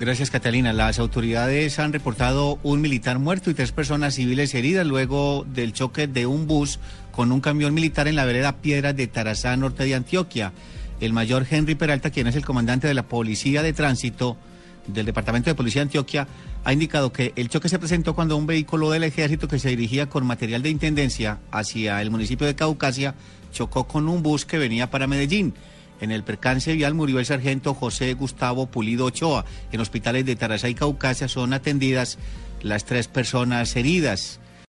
Gracias, Catalina. Las autoridades han reportado un militar muerto y tres personas civiles heridas luego del choque de un bus con un camión militar en la vereda Piedras de Tarazá, norte de Antioquia. El mayor Henry Peralta, quien es el comandante de la Policía de Tránsito del Departamento de Policía de Antioquia, ha indicado que el choque se presentó cuando un vehículo del ejército que se dirigía con material de intendencia hacia el municipio de Caucasia chocó con un bus que venía para Medellín. En el percance vial murió el sargento José Gustavo Pulido Ochoa. En hospitales de Tarazá y Caucasia son atendidas las tres personas heridas.